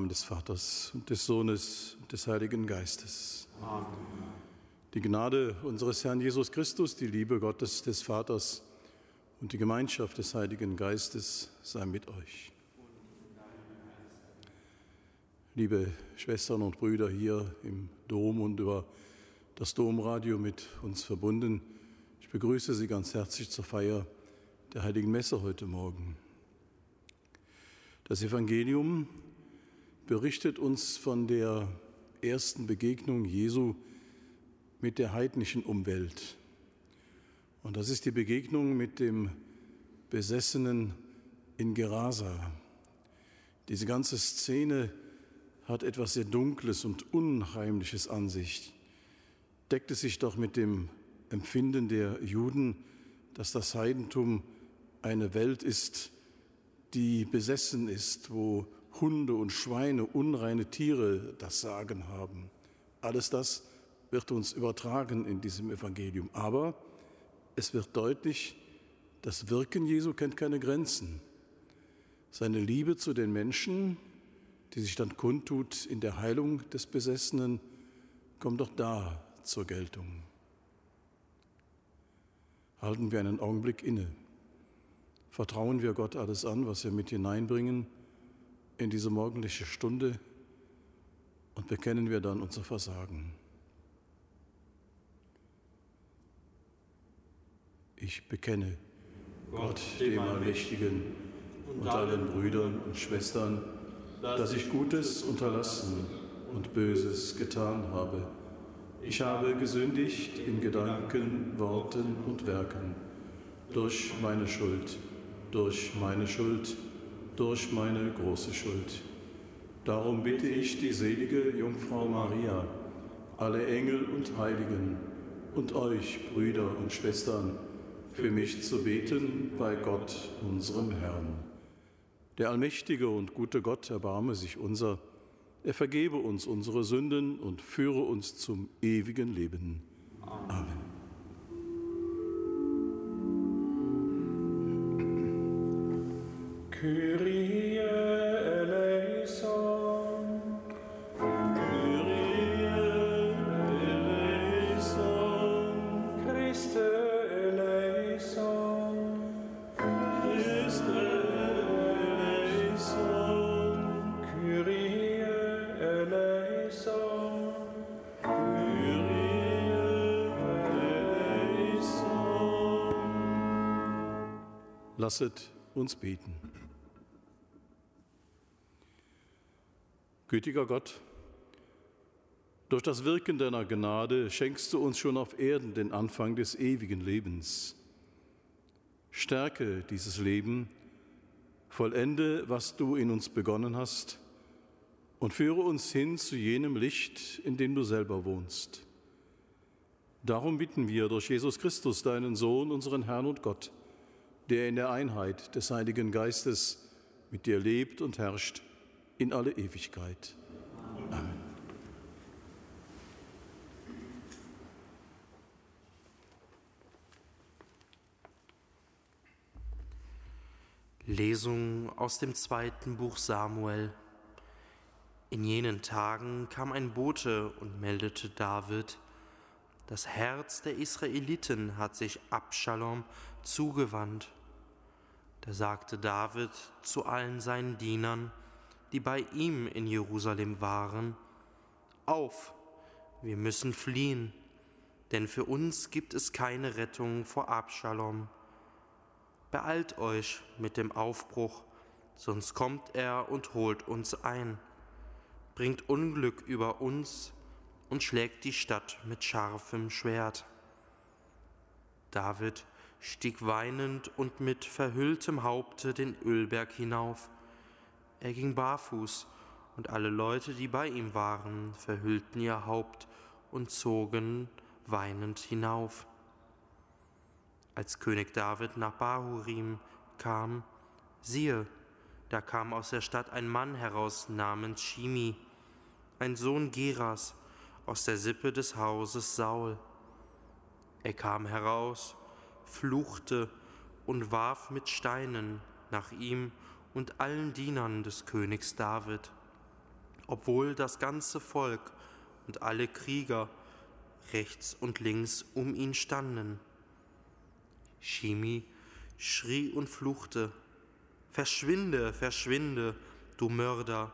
Namen des Vaters und des Sohnes und des Heiligen Geistes. Amen. Die Gnade unseres Herrn Jesus Christus, die Liebe Gottes des Vaters und die Gemeinschaft des Heiligen Geistes sei mit euch. Liebe Schwestern und Brüder hier im Dom und über das Domradio mit uns verbunden, ich begrüße Sie ganz herzlich zur Feier der Heiligen Messe heute Morgen. Das Evangelium berichtet uns von der ersten Begegnung Jesu mit der heidnischen Umwelt. Und das ist die Begegnung mit dem Besessenen in Gerasa. Diese ganze Szene hat etwas sehr Dunkles und Unheimliches an sich. Deckt es sich doch mit dem Empfinden der Juden, dass das Heidentum eine Welt ist, die besessen ist, wo Hunde und Schweine, unreine Tiere das Sagen haben. Alles das wird uns übertragen in diesem Evangelium. Aber es wird deutlich, das Wirken Jesu kennt keine Grenzen. Seine Liebe zu den Menschen, die sich dann kundtut in der Heilung des Besessenen, kommt doch da zur Geltung. Halten wir einen Augenblick inne. Vertrauen wir Gott alles an, was wir mit hineinbringen in diese morgendliche Stunde und bekennen wir dann unser Versagen. Ich bekenne Gott, dem Allmächtigen und allen Brüdern und Schwestern, dass ich Gutes unterlassen und Böses getan habe. Ich habe gesündigt in Gedanken, Worten und Werken, durch meine Schuld, durch meine Schuld durch meine große Schuld. Darum bitte ich die selige Jungfrau Maria, alle Engel und Heiligen und euch, Brüder und Schwestern, für mich zu beten bei Gott, unserem Herrn. Der allmächtige und gute Gott erbarme sich unser, er vergebe uns unsere Sünden und führe uns zum ewigen Leben. Amen. Kyrie eleison. Kyrie eleison. Christe eleison. Christe eleison. Kyrie eleison. Kyrie eleison. Lasset uns beten. Gütiger Gott, durch das Wirken deiner Gnade schenkst du uns schon auf Erden den Anfang des ewigen Lebens. Stärke dieses Leben, vollende, was du in uns begonnen hast, und führe uns hin zu jenem Licht, in dem du selber wohnst. Darum bitten wir durch Jesus Christus, deinen Sohn, unseren Herrn und Gott, der in der Einheit des Heiligen Geistes mit dir lebt und herrscht in alle Ewigkeit. Amen. Lesung aus dem zweiten Buch Samuel. In jenen Tagen kam ein Bote und meldete David, das Herz der Israeliten hat sich Abschalom zugewandt. Da sagte David zu allen seinen Dienern, die bei ihm in Jerusalem waren, Auf, wir müssen fliehen, denn für uns gibt es keine Rettung vor Abschalom. Beeilt euch mit dem Aufbruch, sonst kommt er und holt uns ein, bringt Unglück über uns und schlägt die Stadt mit scharfem Schwert. David stieg weinend und mit verhülltem Haupte den Ölberg hinauf er ging barfuß, und alle Leute, die bei ihm waren, verhüllten ihr Haupt und zogen weinend hinauf. Als König David nach Bahurim kam, siehe, da kam aus der Stadt ein Mann heraus namens Shimi, ein Sohn Geras aus der Sippe des Hauses Saul. Er kam heraus, fluchte und warf mit Steinen nach ihm und allen Dienern des Königs David. obwohl das ganze Volk und alle Krieger rechts und links um ihn standen. Shimi schrie und fluchte, Verschwinde, verschwinde, du Mörder,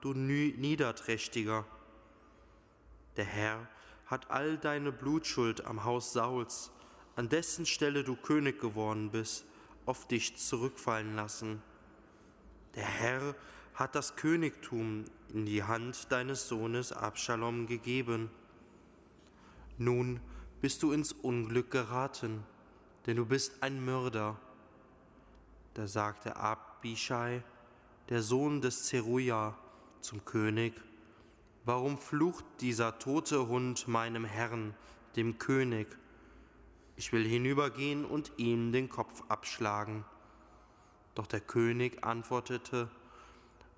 du Niederträchtiger. Der Herr hat all deine Blutschuld am Haus Sauls, an dessen Stelle du König geworden bist, auf dich zurückfallen lassen. Der Herr hat das Königtum in die Hand deines Sohnes Abschalom gegeben. Nun bist du ins Unglück geraten, denn du bist ein Mörder. Da sagte Abishai, der Sohn des Zeruja, zum König, Warum flucht dieser tote Hund meinem Herrn, dem König? Ich will hinübergehen und ihm den Kopf abschlagen. Doch der König antwortete,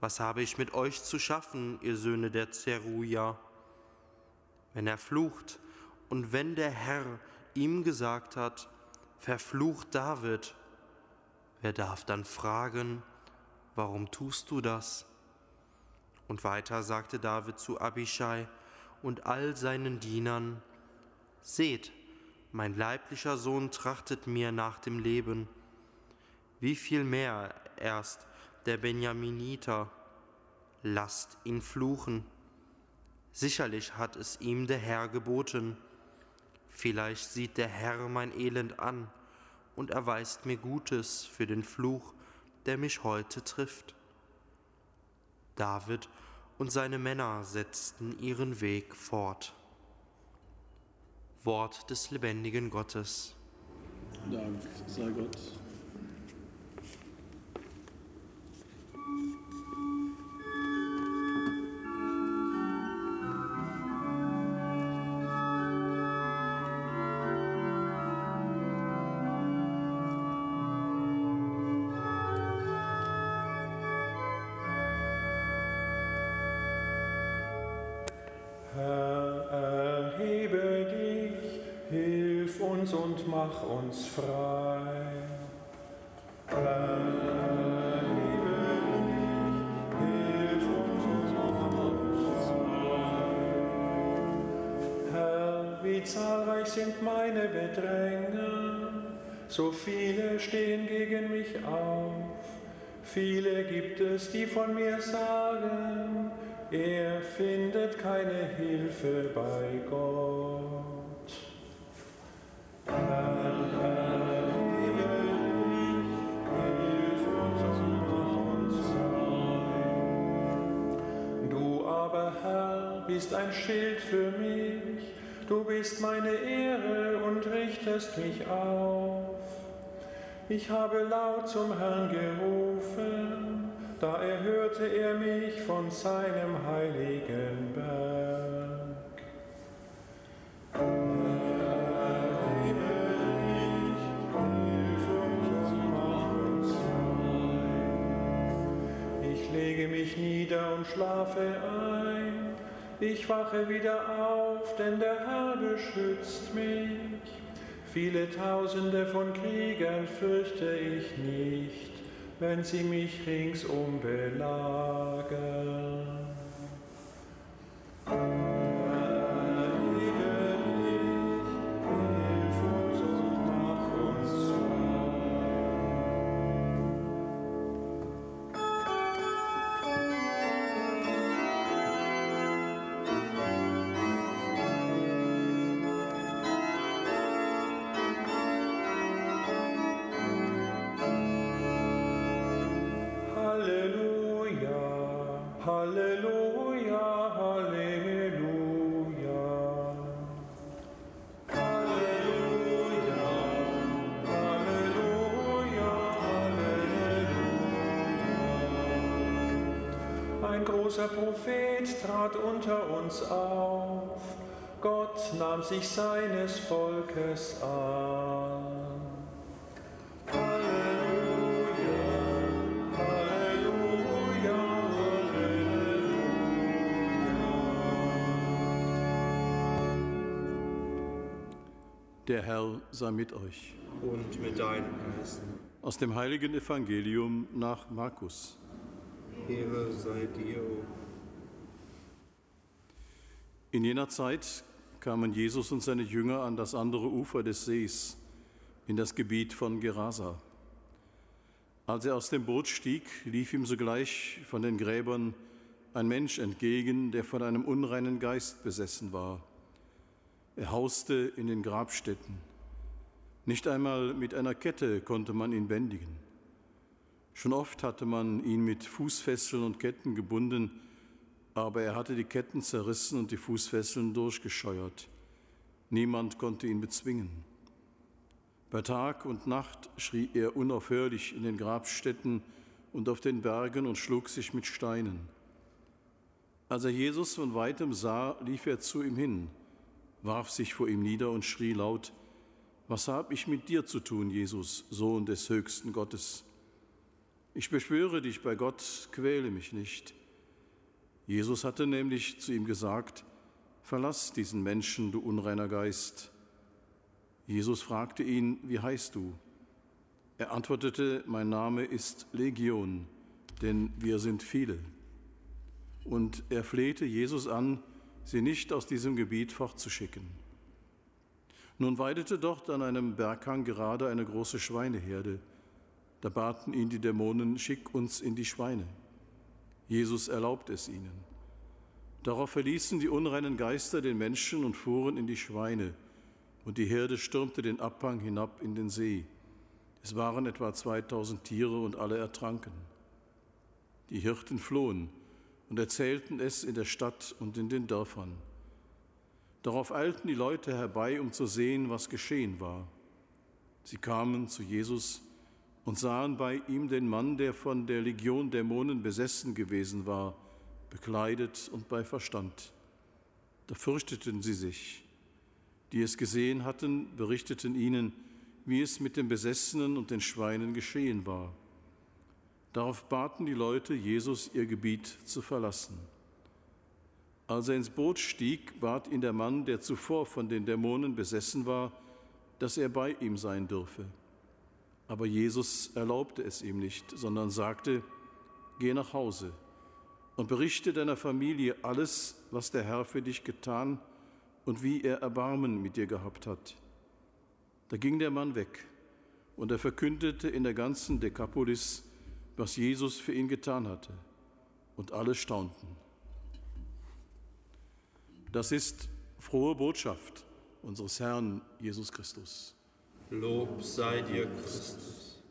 Was habe ich mit euch zu schaffen, ihr Söhne der Zeruja? Wenn er flucht und wenn der Herr ihm gesagt hat, Verflucht David, wer darf dann fragen, warum tust du das? Und weiter sagte David zu Abishai und all seinen Dienern, Seht, mein leiblicher Sohn trachtet mir nach dem Leben, wie viel mehr erst der Benjaminiter, lasst ihn fluchen. Sicherlich hat es ihm der Herr geboten. Vielleicht sieht der Herr mein Elend an und erweist mir Gutes für den Fluch, der mich heute trifft. David und seine Männer setzten ihren Weg fort. Wort des lebendigen Gottes. Dank sei Gott. Wie zahlreich sind meine Bedränger, so viele stehen gegen mich auf. Viele gibt es, die von mir sagen, er findet keine Hilfe bei Gott. Bist ein Schild für mich, du bist meine Ehre und richtest mich auf. Ich habe laut zum Herrn gerufen, da erhörte er mich von seinem heiligen Berg. Ich lege mich nieder und schlafe ein ich wache wieder auf, denn der Herr beschützt mich. Viele Tausende von Kriegern fürchte ich nicht, wenn sie mich ringsum belagern. Großer Prophet trat unter uns auf. Gott nahm sich seines Volkes an. Halleluja, Halleluja, Halleluja. Der Herr sei mit euch. Und mit deinem Geist. Aus dem heiligen Evangelium nach Markus. Ehre sei dir, In jener Zeit kamen Jesus und seine Jünger an das andere Ufer des Sees, in das Gebiet von Gerasa. Als er aus dem Boot stieg, lief ihm sogleich von den Gräbern ein Mensch entgegen, der von einem unreinen Geist besessen war. Er hauste in den Grabstätten. Nicht einmal mit einer Kette konnte man ihn bändigen. Schon oft hatte man ihn mit Fußfesseln und Ketten gebunden, aber er hatte die Ketten zerrissen und die Fußfesseln durchgescheuert. Niemand konnte ihn bezwingen. Bei Tag und Nacht schrie er unaufhörlich in den Grabstätten und auf den Bergen und schlug sich mit Steinen. Als er Jesus von weitem sah, lief er zu ihm hin, warf sich vor ihm nieder und schrie laut, was habe ich mit dir zu tun, Jesus, Sohn des höchsten Gottes? Ich beschwöre dich bei Gott, quäle mich nicht. Jesus hatte nämlich zu ihm gesagt, Verlass diesen Menschen, du unreiner Geist. Jesus fragte ihn, wie heißt du? Er antwortete, mein Name ist Legion, denn wir sind viele. Und er flehte Jesus an, sie nicht aus diesem Gebiet fortzuschicken. Nun weidete dort an einem Berghang gerade eine große Schweineherde. Da baten ihn die Dämonen, schick uns in die Schweine. Jesus erlaubt es ihnen. Darauf verließen die unreinen Geister den Menschen und fuhren in die Schweine, und die Herde stürmte den Abhang hinab in den See. Es waren etwa 2000 Tiere und alle ertranken. Die Hirten flohen und erzählten es in der Stadt und in den Dörfern. Darauf eilten die Leute herbei, um zu sehen, was geschehen war. Sie kamen zu Jesus und sahen bei ihm den Mann, der von der Legion Dämonen besessen gewesen war, bekleidet und bei Verstand. Da fürchteten sie sich. Die es gesehen hatten, berichteten ihnen, wie es mit den Besessenen und den Schweinen geschehen war. Darauf baten die Leute, Jesus ihr Gebiet zu verlassen. Als er ins Boot stieg, bat ihn der Mann, der zuvor von den Dämonen besessen war, dass er bei ihm sein dürfe. Aber Jesus erlaubte es ihm nicht, sondern sagte, Geh nach Hause und berichte deiner Familie alles, was der Herr für dich getan und wie er Erbarmen mit dir gehabt hat. Da ging der Mann weg und er verkündete in der ganzen Dekapolis, was Jesus für ihn getan hatte. Und alle staunten. Das ist frohe Botschaft unseres Herrn Jesus Christus. Lob sei dir, Christus.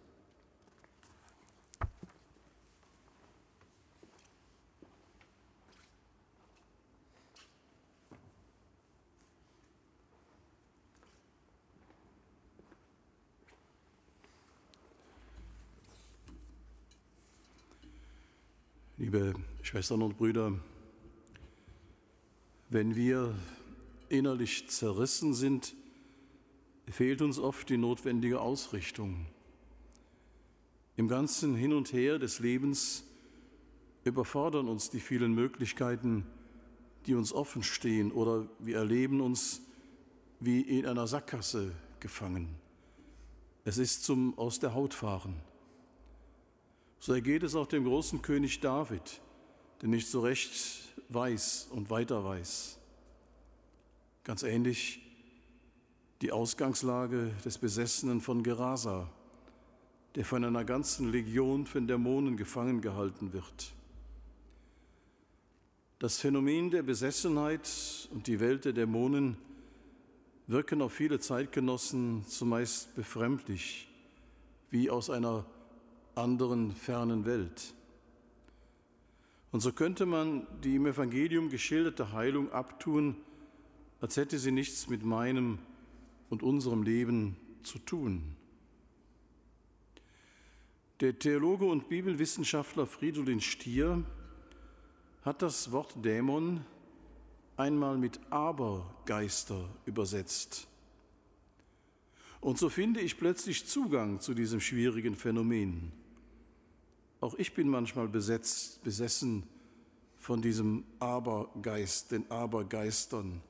Liebe Schwestern und Brüder, wenn wir innerlich zerrissen sind, fehlt uns oft die notwendige Ausrichtung. Im ganzen Hin und Her des Lebens überfordern uns die vielen Möglichkeiten, die uns offen stehen, oder wir erleben uns wie in einer Sackgasse gefangen. Es ist zum Aus der Haut fahren. So ergeht es auch dem großen König David, der nicht so recht weiß und weiter weiß. Ganz ähnlich die Ausgangslage des Besessenen von Gerasa, der von einer ganzen Legion von Dämonen gefangen gehalten wird. Das Phänomen der Besessenheit und die Welt der Dämonen wirken auf viele Zeitgenossen zumeist befremdlich, wie aus einer anderen fernen Welt. Und so könnte man die im Evangelium geschilderte Heilung abtun, als hätte sie nichts mit meinem und unserem Leben zu tun. Der Theologe und Bibelwissenschaftler Fridolin Stier hat das Wort Dämon einmal mit Abergeister übersetzt. Und so finde ich plötzlich Zugang zu diesem schwierigen Phänomen. Auch ich bin manchmal besetzt, besessen von diesem Abergeist, den Abergeistern.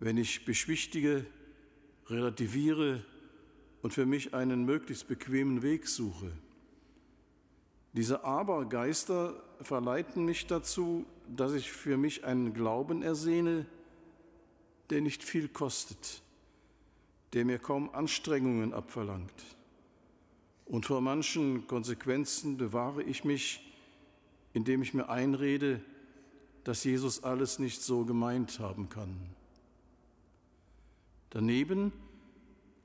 Wenn ich beschwichtige, relativiere und für mich einen möglichst bequemen Weg suche. Diese Abergeister verleiten mich dazu, dass ich für mich einen Glauben ersehne, der nicht viel kostet, der mir kaum Anstrengungen abverlangt. Und vor manchen Konsequenzen bewahre ich mich, indem ich mir einrede, dass Jesus alles nicht so gemeint haben kann. Daneben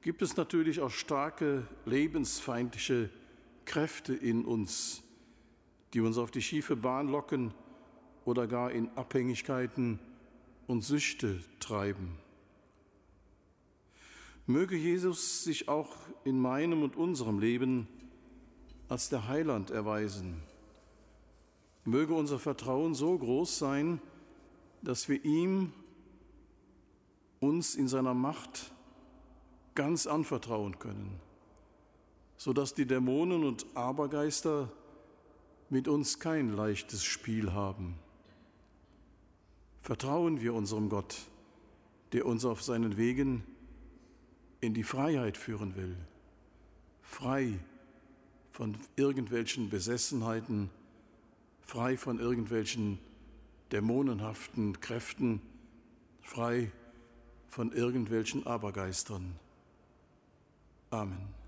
gibt es natürlich auch starke lebensfeindliche Kräfte in uns, die uns auf die schiefe Bahn locken oder gar in Abhängigkeiten und Süchte treiben. Möge Jesus sich auch in meinem und unserem Leben als der Heiland erweisen. Möge unser Vertrauen so groß sein, dass wir ihm uns in seiner Macht ganz anvertrauen können, sodass die Dämonen und Abergeister mit uns kein leichtes Spiel haben. Vertrauen wir unserem Gott, der uns auf seinen Wegen in die Freiheit führen will, frei von irgendwelchen Besessenheiten, frei von irgendwelchen dämonenhaften Kräften, frei von irgendwelchen Abergeistern. Amen.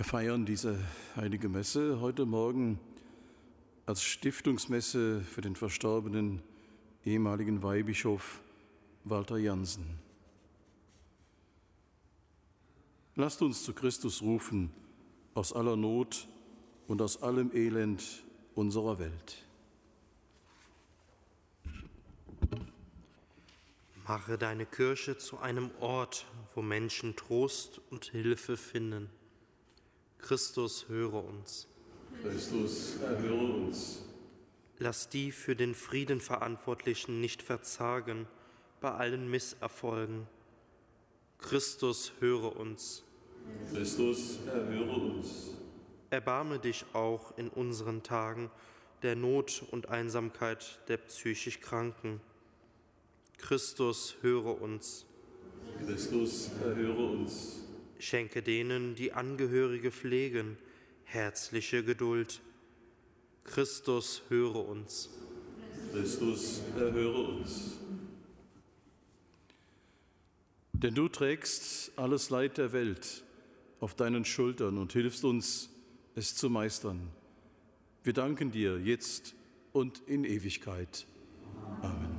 Wir feiern diese heilige Messe heute Morgen als Stiftungsmesse für den verstorbenen ehemaligen Weihbischof Walter Jansen. Lasst uns zu Christus rufen aus aller Not und aus allem Elend unserer Welt. Mache deine Kirche zu einem Ort, wo Menschen Trost und Hilfe finden. Christus, höre uns. Christus, erhöre uns. Lass die für den Frieden Verantwortlichen nicht verzagen bei allen Misserfolgen. Christus, höre uns. Christus, erhöre uns. Erbarme dich auch in unseren Tagen der Not und Einsamkeit der psychisch Kranken. Christus, höre uns. Christus, erhöre uns. Schenke denen, die Angehörige pflegen, herzliche Geduld. Christus, höre uns. Christus, erhöre uns. Denn du trägst alles Leid der Welt auf deinen Schultern und hilfst uns, es zu meistern. Wir danken dir jetzt und in Ewigkeit. Amen.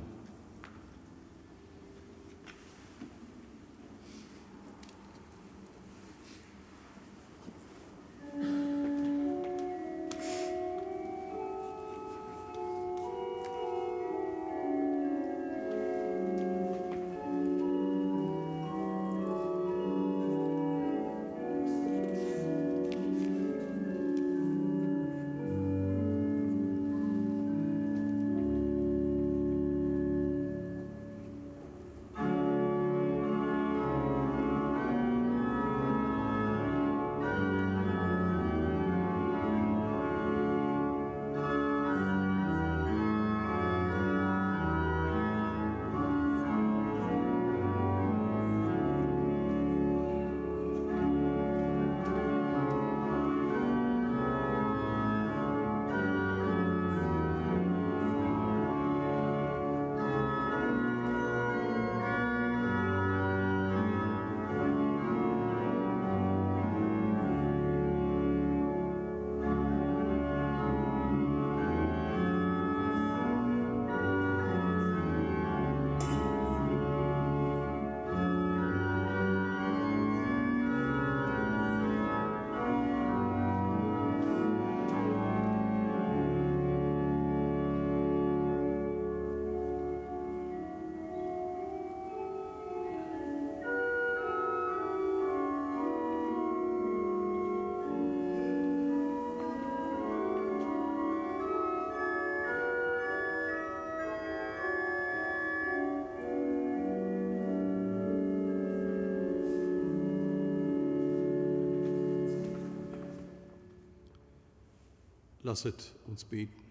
Lasset uns beten.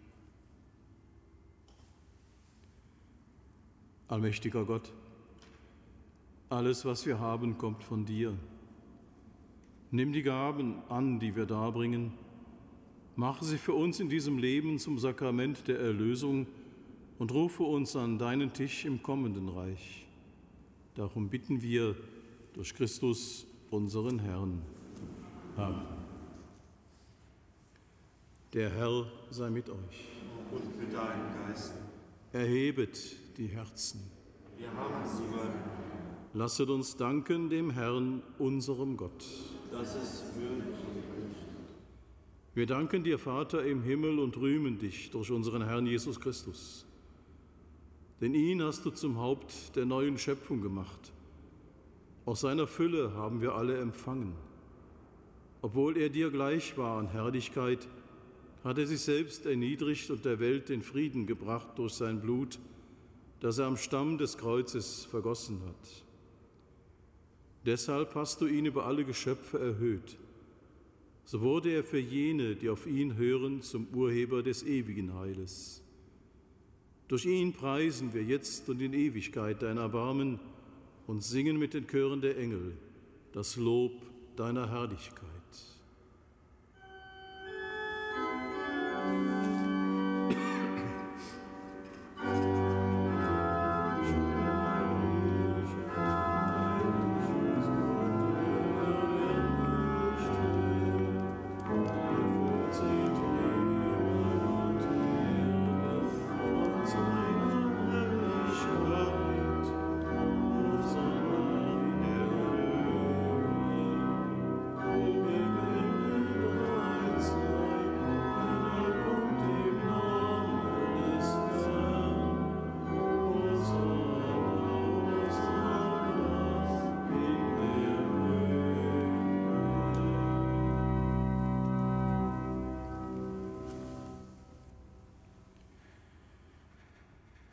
Allmächtiger Gott, alles, was wir haben, kommt von dir. Nimm die Gaben an, die wir darbringen. Mache sie für uns in diesem Leben zum Sakrament der Erlösung und rufe uns an deinen Tisch im kommenden Reich. Darum bitten wir durch Christus, unseren Herrn. Amen. Der Herr sei mit euch. Und mit deinem Geist. Erhebet die Herzen. Wir haben sie gehört. Lasset uns danken dem Herrn, unserem Gott. Das ist würdig. Wir danken dir, Vater im Himmel, und rühmen dich durch unseren Herrn Jesus Christus. Denn ihn hast du zum Haupt der neuen Schöpfung gemacht. Aus seiner Fülle haben wir alle empfangen. Obwohl er dir gleich war an Herrlichkeit, hat er sich selbst erniedrigt und der Welt den Frieden gebracht durch sein Blut, das er am Stamm des Kreuzes vergossen hat. Deshalb hast du ihn über alle Geschöpfe erhöht. So wurde er für jene, die auf ihn hören, zum Urheber des ewigen Heiles. Durch ihn preisen wir jetzt und in Ewigkeit dein Erbarmen und singen mit den Chören der Engel das Lob deiner Herrlichkeit. thank you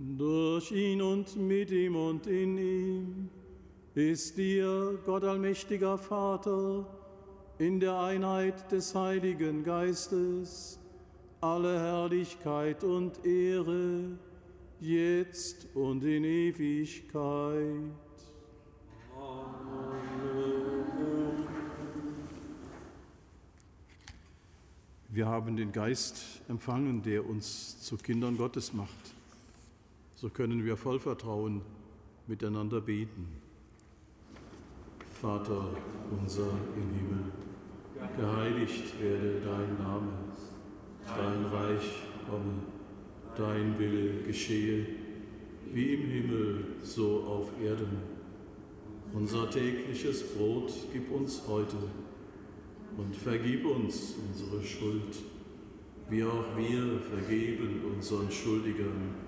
Durch ihn und mit ihm und in ihm ist dir, Gott allmächtiger Vater, in der Einheit des Heiligen Geistes, alle Herrlichkeit und Ehre, jetzt und in Ewigkeit. Wir haben den Geist empfangen, der uns zu Kindern Gottes macht. So können wir voll Vertrauen miteinander beten. Vater unser im Himmel, geheiligt werde dein Name dein Reich komme, dein Wille geschehe, wie im Himmel, so auf Erden. Unser tägliches Brot gib uns heute und vergib uns unsere Schuld, wie auch wir vergeben unseren Schuldigern.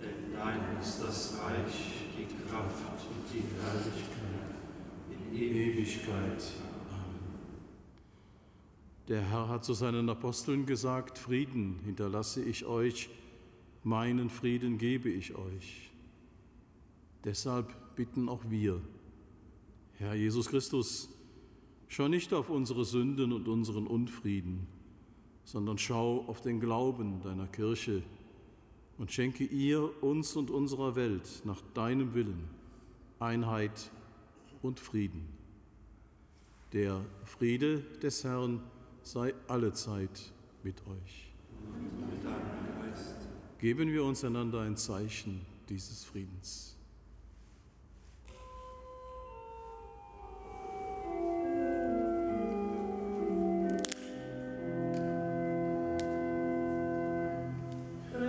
Denn dein ist das Reich, die Kraft und die Herrlichkeit in Ewigkeit. Der Herr hat zu seinen Aposteln gesagt, Frieden hinterlasse ich euch, meinen Frieden gebe ich euch. Deshalb bitten auch wir, Herr Jesus Christus, schau nicht auf unsere Sünden und unseren Unfrieden, sondern schau auf den Glauben deiner Kirche und schenke ihr, uns und unserer Welt nach deinem Willen Einheit und Frieden. Der Friede des Herrn sei alle Zeit mit euch. Geben wir uns einander ein Zeichen dieses Friedens.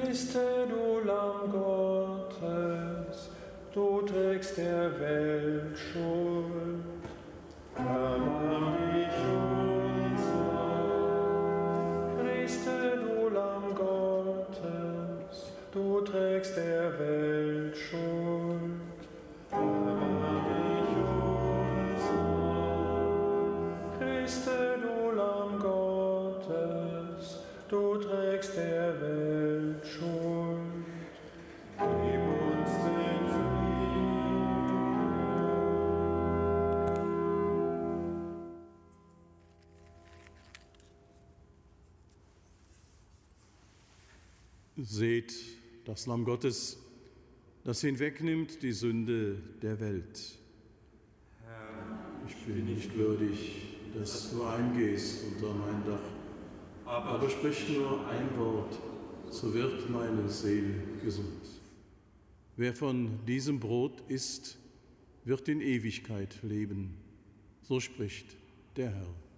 Christe, du Lamm Gottes, du trägst der Welt Schuld. Erbarm dich unser. Christe, du Lamm Gottes, du trägst der Welt Schuld. Seht das Lamm Gottes, das hinwegnimmt die Sünde der Welt. Ich bin nicht würdig, dass du eingehst unter mein Dach, aber sprich nur ein Wort, so wird meine Seele gesund. Wer von diesem Brot isst, wird in Ewigkeit leben. So spricht der Herr.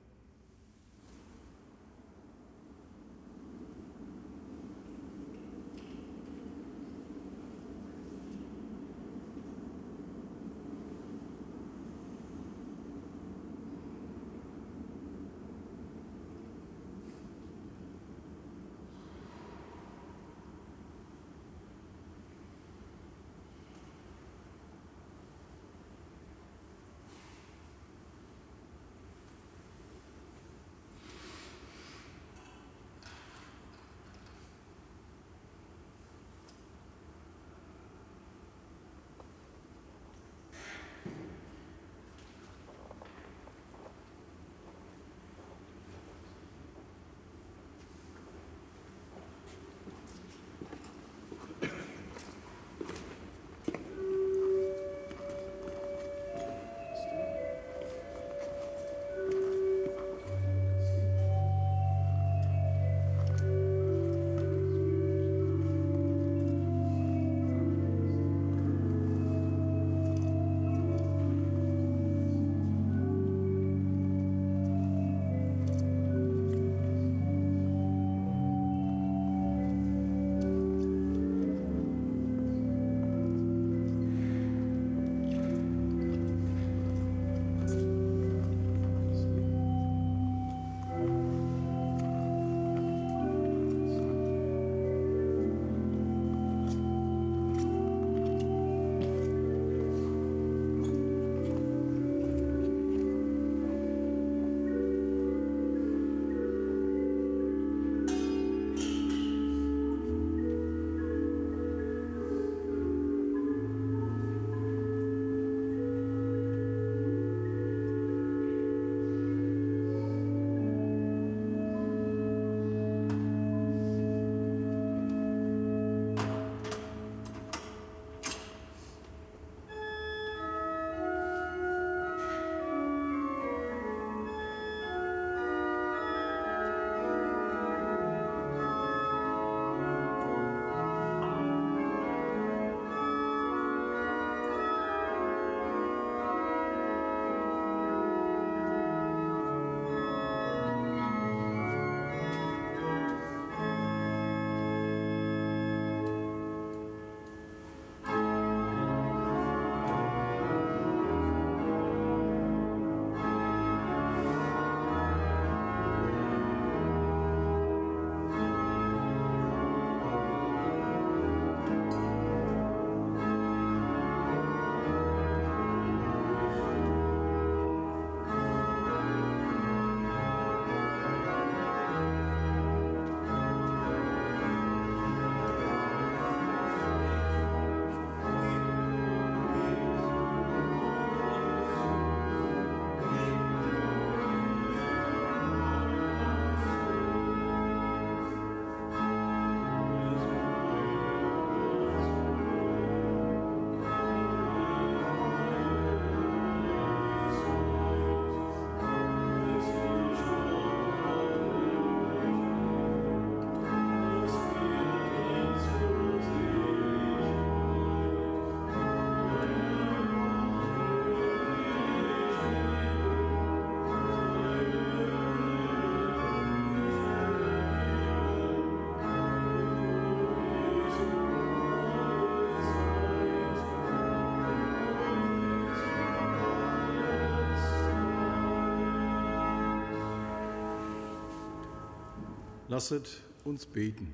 Lasset uns beten.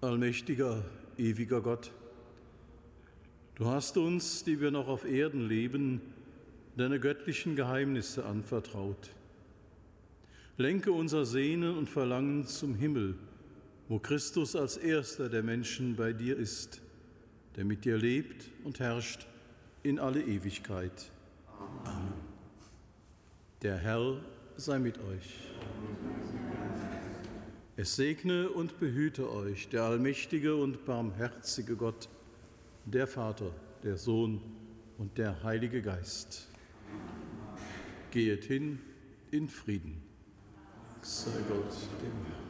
Allmächtiger, ewiger Gott, du hast uns, die wir noch auf Erden leben, deine göttlichen Geheimnisse anvertraut. Lenke unser Sehnen und Verlangen zum Himmel, wo Christus als erster der Menschen bei dir ist, der mit dir lebt und herrscht in alle Ewigkeit. Amen. Der Herr sei mit euch. Es segne und behüte euch der allmächtige und barmherzige Gott, der Vater, der Sohn und der Heilige Geist. Gehet hin in Frieden. Sei Gott dem Herrn.